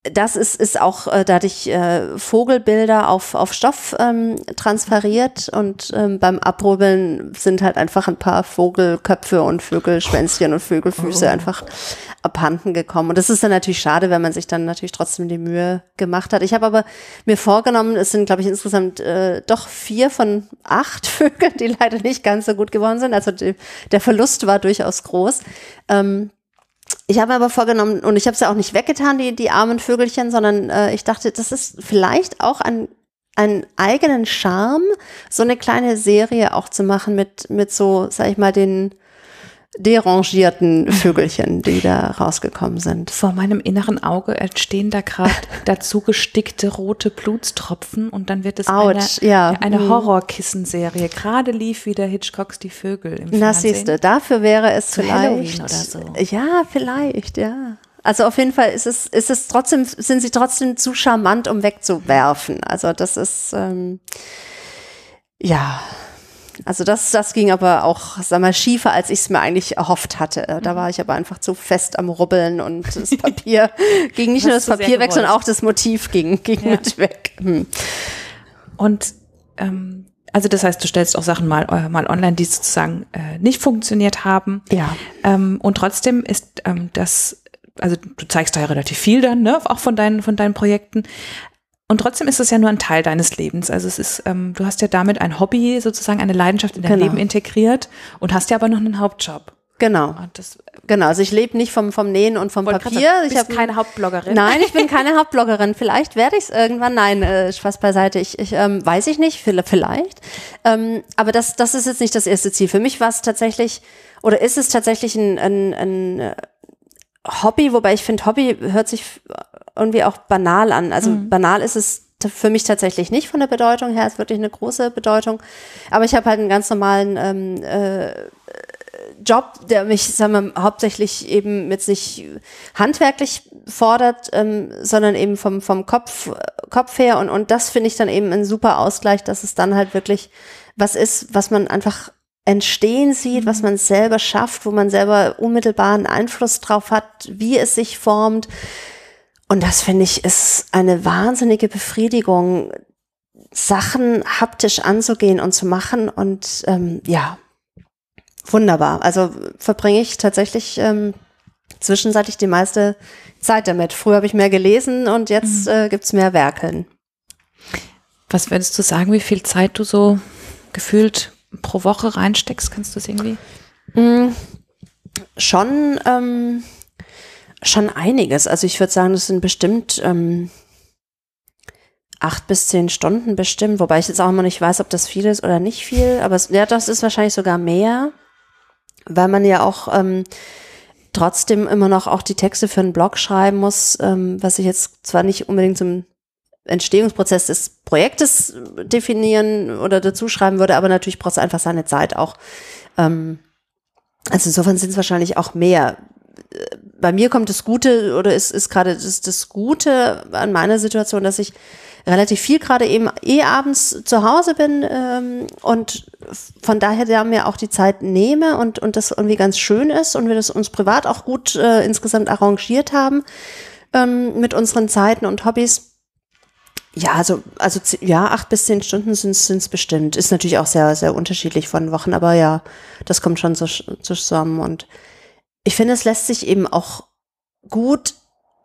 das ist, ist auch, äh, da hatte ich äh, Vogelbilder auf, auf Stoff ähm, transferiert und ähm, beim Abrubbeln sind halt einfach ein paar Vogelköpfe und Vögelschwänzchen und Vögelfüße oh. einfach abhanden gekommen. Und das ist dann natürlich schade, wenn man sich dann natürlich trotzdem die Mühe gemacht hat. Ich habe aber mir vorgenommen, es sind, glaube ich, insgesamt äh, doch vier von acht Vögeln, die leider nicht ganz so gut geworden sind. Also die, der Verlust war durchaus groß. Ähm, ich habe aber vorgenommen, und ich habe es ja auch nicht weggetan, die, die armen Vögelchen, sondern äh, ich dachte, das ist vielleicht auch ein einen eigenen Charme, so eine kleine Serie auch zu machen mit, mit so, sag ich mal, den derangierten Vögelchen, die da rausgekommen sind. Vor meinem inneren Auge entstehen da gerade dazu gestickte rote Blutstropfen und dann wird es Ouch, eine, ja. eine mhm. Horrorkissenserie. Gerade lief wieder Hitchcocks Die Vögel im Na, siehst du, dafür wäre es Zu vielleicht. oder so. Ja, vielleicht, ja. Also auf jeden Fall ist es, ist es trotzdem, sind sie trotzdem zu charmant, um wegzuwerfen. Also das ist, ähm, ja, also das, das ging aber auch, sag mal, schiefer, als ich es mir eigentlich erhofft hatte. Da war ich aber einfach zu fest am Rubbeln und das Papier ging nicht nur das Papier weg, sondern auch das Motiv ging, ging ja. mit weg. Hm. Und ähm, also das heißt, du stellst auch Sachen mal, äh, mal online, die sozusagen äh, nicht funktioniert haben. Ja. Ähm, und trotzdem ist ähm, das, also du zeigst da ja relativ viel dann, ne, auch von deinen, von deinen Projekten. Und trotzdem ist es ja nur ein Teil deines Lebens. Also es ist, ähm, du hast ja damit ein Hobby, sozusagen eine Leidenschaft in dein genau. Leben integriert und hast ja aber noch einen Hauptjob. Genau. Das, genau. Also ich lebe nicht vom, vom Nähen und vom Papier. Sagen, ich bin keine Hauptbloggerin. Nein, ich bin keine Hauptbloggerin. Vielleicht werde ich es irgendwann. Nein, äh, Spaß beiseite. Ich, ich ähm, weiß ich nicht. Vielleicht. Ähm, aber das, das ist jetzt nicht das erste Ziel. Für mich war es tatsächlich oder ist es tatsächlich ein, ein, ein äh, Hobby, wobei ich finde, Hobby hört sich irgendwie auch banal an. Also mhm. banal ist es für mich tatsächlich nicht von der Bedeutung her, ist wirklich eine große Bedeutung. Aber ich habe halt einen ganz normalen ähm, äh, Job, der mich, sagen wir, hauptsächlich eben jetzt nicht handwerklich fordert, ähm, sondern eben vom, vom Kopf, Kopf her. Und, und das finde ich dann eben ein super Ausgleich, dass es dann halt wirklich was ist, was man einfach entstehen sieht, was mhm. man selber schafft, wo man selber unmittelbaren Einfluss drauf hat, wie es sich formt. Und das finde ich ist eine wahnsinnige Befriedigung, Sachen haptisch anzugehen und zu machen. Und ähm, ja, wunderbar. Also verbringe ich tatsächlich ähm, zwischenzeitlich die meiste Zeit damit. Früher habe ich mehr gelesen und jetzt mhm. äh, gibt's mehr Werkeln. Was würdest du sagen, wie viel Zeit du so gefühlt pro Woche reinsteckst? Kannst du es irgendwie? Mhm. Schon ähm, Schon einiges. Also ich würde sagen, das sind bestimmt ähm, acht bis zehn Stunden bestimmt, wobei ich jetzt auch immer nicht weiß, ob das viel ist oder nicht viel. Aber es, ja, das ist wahrscheinlich sogar mehr, weil man ja auch ähm, trotzdem immer noch auch die Texte für einen Blog schreiben muss, ähm, was ich jetzt zwar nicht unbedingt zum Entstehungsprozess des Projektes definieren oder dazu schreiben würde, aber natürlich braucht es einfach seine Zeit auch. Ähm, also insofern sind es wahrscheinlich auch mehr. Bei mir kommt das Gute oder ist, ist gerade das, das Gute an meiner Situation, dass ich relativ viel gerade eben eh abends zu Hause bin ähm, und von daher da mir auch die Zeit nehme und, und das irgendwie ganz schön ist und wir das uns privat auch gut äh, insgesamt arrangiert haben ähm, mit unseren Zeiten und Hobbys. Ja, also, also ja, acht bis zehn Stunden sind es bestimmt. Ist natürlich auch sehr, sehr unterschiedlich von Wochen, aber ja, das kommt schon so, zusammen. Und ich finde, es lässt sich eben auch gut,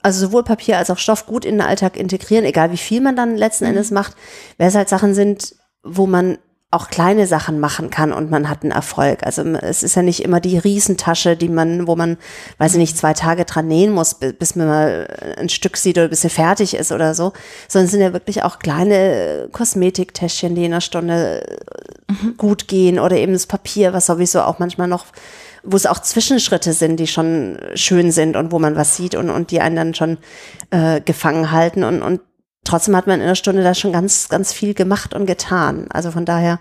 also sowohl Papier als auch Stoff gut in den Alltag integrieren, egal wie viel man dann letzten mhm. Endes macht, weil es halt Sachen sind, wo man auch kleine Sachen machen kann und man hat einen Erfolg. Also es ist ja nicht immer die Riesentasche, die man, wo man, weiß ich nicht, zwei Tage dran nähen muss, bis man mal ein Stück sieht oder bis sie fertig ist oder so, sondern es sind ja wirklich auch kleine Kosmetiktäschchen, die in einer Stunde mhm. gut gehen oder eben das Papier, was sowieso auch manchmal noch wo es auch Zwischenschritte sind, die schon schön sind und wo man was sieht und, und die einen dann schon äh, gefangen halten. Und, und trotzdem hat man in einer Stunde da schon ganz, ganz viel gemacht und getan. Also von daher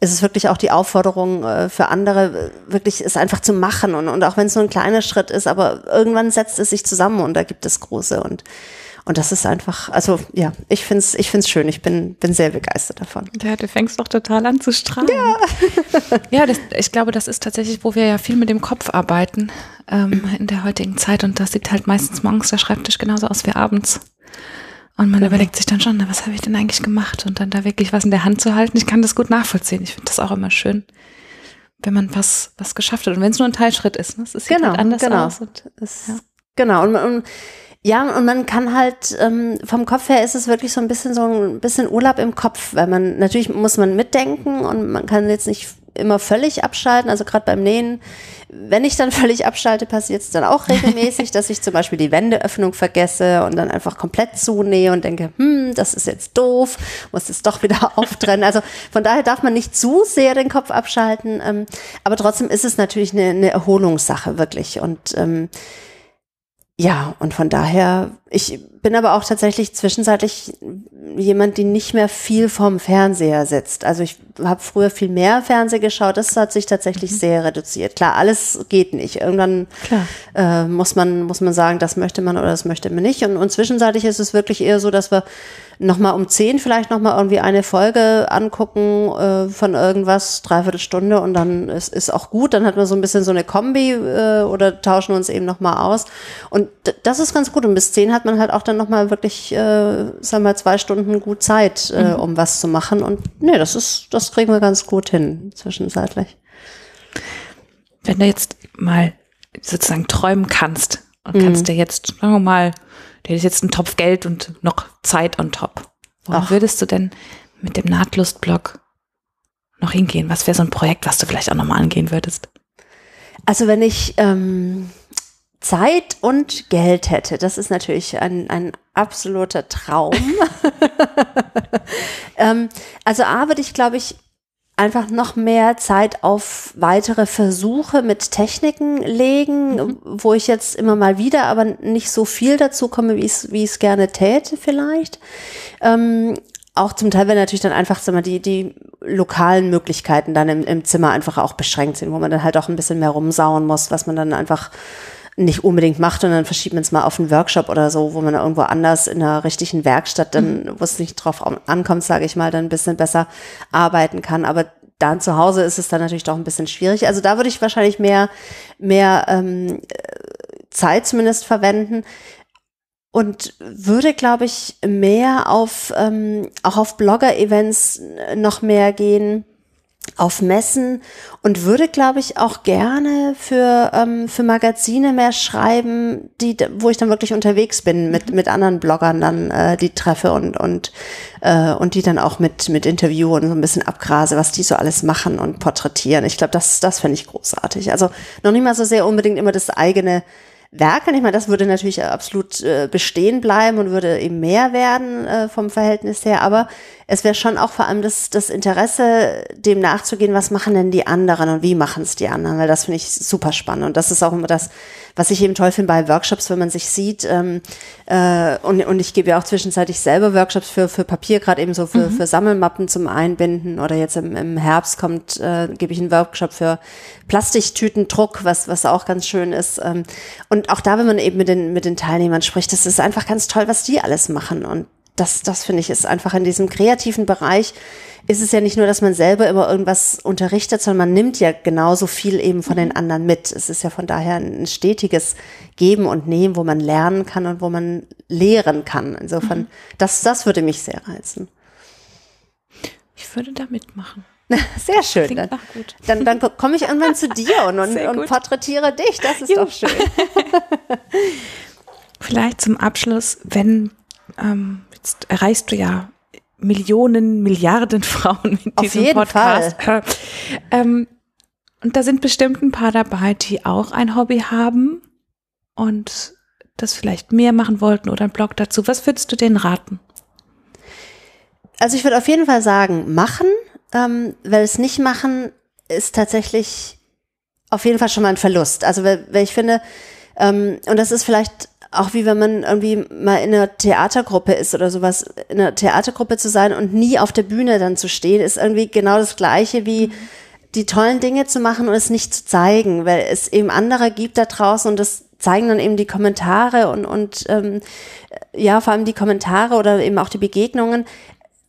ist es wirklich auch die Aufforderung äh, für andere, wirklich es einfach zu machen. Und, und auch wenn es nur ein kleiner Schritt ist, aber irgendwann setzt es sich zusammen und da gibt es große. Und, und das ist einfach, also ja, ich finde es ich find's schön. Ich bin, bin sehr begeistert davon. Ja, du fängst doch total an zu strahlen. Ja, ja das, ich glaube, das ist tatsächlich, wo wir ja viel mit dem Kopf arbeiten ähm, in der heutigen Zeit. Und das sieht halt meistens morgens der Schreibtisch genauso aus wie abends. Und man genau. überlegt sich dann schon, na, was habe ich denn eigentlich gemacht? Und dann da wirklich was in der Hand zu halten. Ich kann das gut nachvollziehen. Ich finde das auch immer schön, wenn man was, was geschafft hat. Und wenn es nur ein Teilschritt ist, ne? Es sieht genau, halt anders genau. aus. Und, ja. Genau. Und, und ja, und man kann halt, ähm, vom Kopf her ist es wirklich so ein bisschen so ein bisschen Urlaub im Kopf, weil man, natürlich muss man mitdenken und man kann jetzt nicht immer völlig abschalten. Also gerade beim Nähen, wenn ich dann völlig abschalte, passiert es dann auch regelmäßig, dass ich zum Beispiel die Wendeöffnung vergesse und dann einfach komplett zunähe und denke, hm, das ist jetzt doof, muss es doch wieder auftrennen. Also von daher darf man nicht zu sehr den Kopf abschalten, ähm, aber trotzdem ist es natürlich eine, eine Erholungssache wirklich und ähm, ja, und von daher, ich bin aber auch tatsächlich zwischenzeitlich jemand, die nicht mehr viel vorm Fernseher sitzt. Also ich habe früher viel mehr Fernseh geschaut, das hat sich tatsächlich mhm. sehr reduziert. Klar, alles geht nicht. Irgendwann äh, muss man muss man sagen, das möchte man oder das möchte man nicht. Und, und zwischenzeitlich ist es wirklich eher so, dass wir nochmal um zehn vielleicht nochmal irgendwie eine Folge angucken äh, von irgendwas, dreiviertel Stunde und dann ist, ist auch gut. Dann hat man so ein bisschen so eine Kombi äh, oder tauschen uns eben nochmal aus. Und das ist ganz gut. Und bis zehn hat man halt auch dann nochmal wirklich, äh, sagen wir, zwei Stunden gut Zeit, äh, mhm. um was zu machen. Und nee, das ist, das kriegen wir ganz gut hin, zwischenzeitlich. Wenn du jetzt mal sozusagen träumen kannst und mhm. kannst dir jetzt, sagen wir mal, der ist jetzt ein Topf Geld und noch Zeit on top. Wohin würdest du denn mit dem Nahtlustblog noch hingehen? Was wäre so ein Projekt, was du vielleicht auch nochmal angehen würdest? Also wenn ich ähm, Zeit und Geld hätte, das ist natürlich ein, ein absoluter Traum. ähm, also A würde ich, glaube ich, einfach noch mehr Zeit auf weitere Versuche mit Techniken legen, mhm. wo ich jetzt immer mal wieder, aber nicht so viel dazu komme, wie wie es gerne täte vielleicht. Ähm, auch zum Teil, wenn natürlich dann einfach sag mal, die, die lokalen Möglichkeiten dann im, im Zimmer einfach auch beschränkt sind, wo man dann halt auch ein bisschen mehr rumsauen muss, was man dann einfach nicht unbedingt macht und dann verschiebt man es mal auf einen Workshop oder so, wo man irgendwo anders in einer richtigen Werkstatt dann, mhm. wo es nicht drauf ankommt, sage ich mal, dann ein bisschen besser arbeiten kann. Aber dann zu Hause ist es dann natürlich doch ein bisschen schwierig. Also da würde ich wahrscheinlich mehr, mehr ähm, Zeit zumindest verwenden und würde, glaube ich, mehr auf ähm, auch auf Blogger-Events noch mehr gehen auf Messen und würde, glaube ich, auch gerne für, ähm, für Magazine mehr schreiben, die, wo ich dann wirklich unterwegs bin mit, mhm. mit anderen Bloggern dann, äh, die treffe und, und, äh, und die dann auch mit, mit Interview und so ein bisschen abgrase, was die so alles machen und porträtieren. Ich glaube, das, das fände ich großartig. Also noch nicht mal so sehr unbedingt immer das eigene werkeln. Ich meine, das würde natürlich absolut äh, bestehen bleiben und würde eben mehr werden äh, vom Verhältnis her. Aber es wäre schon auch vor allem das, das Interesse, dem nachzugehen, was machen denn die anderen und wie machen es die anderen, weil das finde ich super spannend. Und das ist auch immer das, was ich eben toll finde bei Workshops, wenn man sich sieht. Ähm, äh, und, und ich gebe ja auch zwischenzeitlich selber Workshops für, für Papier, gerade eben so für, mhm. für Sammelmappen zum Einbinden. Oder jetzt im, im Herbst kommt, äh, gebe ich einen Workshop für Plastiktütendruck, was, was auch ganz schön ist. Ähm, und auch da, wenn man eben mit den, mit den Teilnehmern spricht, das ist einfach ganz toll, was die alles machen. Und das, das finde ich ist einfach in diesem kreativen Bereich ist es ja nicht nur, dass man selber immer irgendwas unterrichtet, sondern man nimmt ja genauso viel eben von den mhm. anderen mit. Es ist ja von daher ein stetiges Geben und Nehmen, wo man lernen kann und wo man lehren kann. Insofern, mhm. das, das würde mich sehr reizen. Ich würde da mitmachen. Sehr schön. Dann, dann, dann komme ich irgendwann zu dir und, und, und porträtiere dich. Das ist Juhu. doch schön. Vielleicht zum Abschluss, wenn ähm, jetzt erreichst du ja Millionen, Milliarden Frauen mit Auf diesem Podcast. Fall. Ähm, und da sind bestimmt ein paar dabei, die auch ein Hobby haben und das vielleicht mehr machen wollten oder einen Blog dazu. Was würdest du denen raten? Also ich würde auf jeden Fall sagen, machen, ähm, weil es nicht machen ist tatsächlich auf jeden Fall schon mal ein Verlust. Also weil, weil ich finde, ähm, und das ist vielleicht auch wie wenn man irgendwie mal in einer Theatergruppe ist oder sowas, in einer Theatergruppe zu sein und nie auf der Bühne dann zu stehen, ist irgendwie genau das Gleiche wie die tollen Dinge zu machen und es nicht zu zeigen, weil es eben andere gibt da draußen und das zeigen dann eben die Kommentare und, und ähm, ja, vor allem die Kommentare oder eben auch die Begegnungen,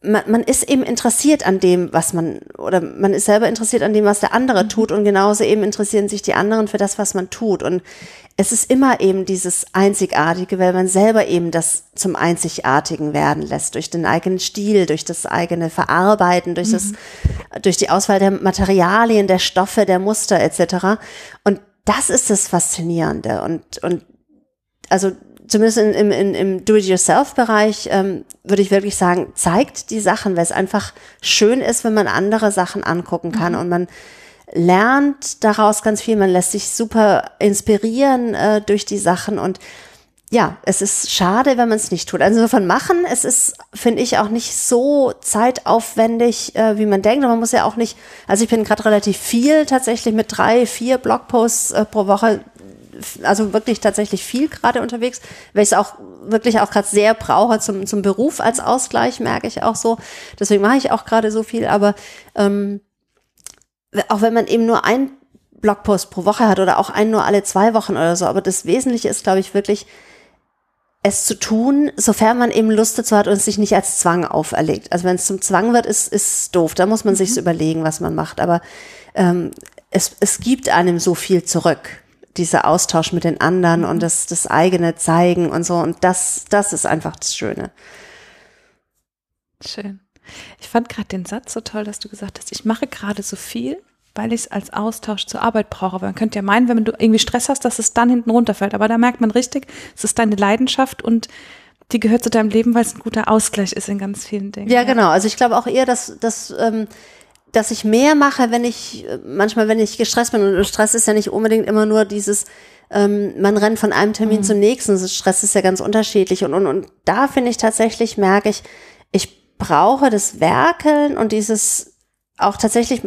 man, man ist eben interessiert an dem, was man, oder man ist selber interessiert an dem, was der andere mhm. tut und genauso eben interessieren sich die anderen für das, was man tut. Und es ist immer eben dieses Einzigartige, weil man selber eben das zum Einzigartigen werden lässt, durch den eigenen Stil, durch das eigene Verarbeiten, durch das, mhm. durch die Auswahl der Materialien, der Stoffe, der Muster etc. Und das ist das Faszinierende. Und, und also zumindest im, im, im Do-it-yourself-Bereich ähm, würde ich wirklich sagen, zeigt die Sachen, weil es einfach schön ist, wenn man andere Sachen angucken kann mhm. und man lernt daraus ganz viel, man lässt sich super inspirieren äh, durch die Sachen und ja, es ist schade, wenn man es nicht tut. Also insofern machen, es ist, finde ich, auch nicht so zeitaufwendig, äh, wie man denkt. Und man muss ja auch nicht, also ich bin gerade relativ viel tatsächlich mit drei, vier Blogposts äh, pro Woche also wirklich tatsächlich viel gerade unterwegs, weil ich es auch wirklich auch gerade sehr brauche zum, zum Beruf als Ausgleich, merke ich auch so. Deswegen mache ich auch gerade so viel, aber ähm, auch wenn man eben nur ein Blogpost pro Woche hat oder auch einen nur alle zwei Wochen oder so, aber das Wesentliche ist, glaube ich, wirklich, es zu tun, sofern man eben Lust dazu hat und es sich nicht als Zwang auferlegt. Also wenn es zum Zwang wird, ist ist doof. Da muss man mhm. sich überlegen, was man macht. Aber ähm, es, es gibt einem so viel zurück dieser Austausch mit den anderen mhm. und das, das eigene Zeigen und so. Und das, das ist einfach das Schöne. Schön. Ich fand gerade den Satz so toll, dass du gesagt hast, ich mache gerade so viel, weil ich es als Austausch zur Arbeit brauche. Aber man könnte ja meinen, wenn du irgendwie Stress hast, dass es dann hinten runterfällt. Aber da merkt man richtig, es ist deine Leidenschaft und die gehört zu deinem Leben, weil es ein guter Ausgleich ist in ganz vielen Dingen. Ja, genau. Also ich glaube auch eher, dass, dass ähm, dass ich mehr mache, wenn ich, manchmal, wenn ich gestresst bin. Und Stress ist ja nicht unbedingt immer nur dieses, ähm, man rennt von einem Termin mhm. zum nächsten. Stress ist ja ganz unterschiedlich. Und, und, und da finde ich tatsächlich, merke ich, ich brauche das Werkeln und dieses auch tatsächlich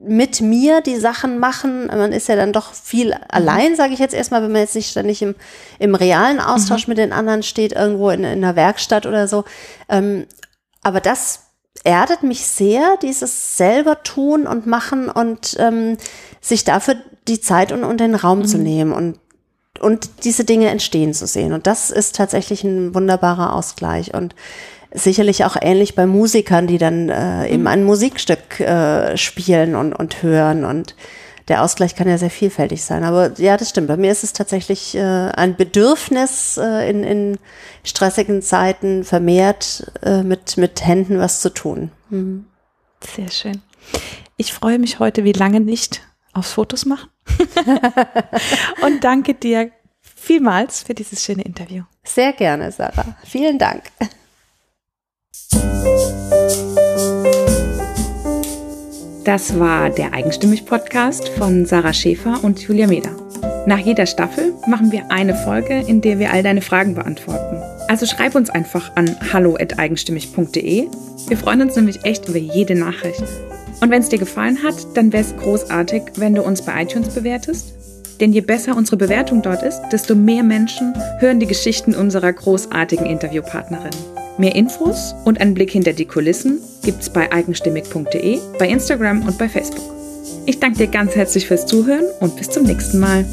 mit mir die Sachen machen. Man ist ja dann doch viel mhm. allein, sage ich jetzt erstmal, wenn man jetzt nicht ständig im, im realen Austausch mhm. mit den anderen steht, irgendwo in, in einer Werkstatt oder so. Ähm, aber das erdet mich sehr, dieses selber tun und machen und ähm, sich dafür die Zeit und, und den Raum mhm. zu nehmen und, und diese Dinge entstehen zu sehen. Und das ist tatsächlich ein wunderbarer Ausgleich und sicherlich auch ähnlich bei Musikern, die dann äh, eben mhm. ein Musikstück äh, spielen und, und hören und der Ausgleich kann ja sehr vielfältig sein. Aber ja, das stimmt. Bei mir ist es tatsächlich äh, ein Bedürfnis, äh, in, in stressigen Zeiten vermehrt äh, mit, mit Händen was zu tun. Mhm. Sehr schön. Ich freue mich heute wie lange nicht aufs Fotos machen. Und danke dir vielmals für dieses schöne Interview. Sehr gerne, Sarah. Vielen Dank. Das war der Eigenstimmig-Podcast von Sarah Schäfer und Julia Meder. Nach jeder Staffel machen wir eine Folge, in der wir all deine Fragen beantworten. Also schreib uns einfach an hallo@eigenstimmig.de. Wir freuen uns nämlich echt über jede Nachricht. Und wenn es dir gefallen hat, dann wäre es großartig, wenn du uns bei iTunes bewertest. Denn je besser unsere Bewertung dort ist, desto mehr Menschen hören die Geschichten unserer großartigen Interviewpartnerin. Mehr Infos und einen Blick hinter die Kulissen gibt's bei eigenstimmig.de, bei Instagram und bei Facebook. Ich danke dir ganz herzlich fürs Zuhören und bis zum nächsten Mal.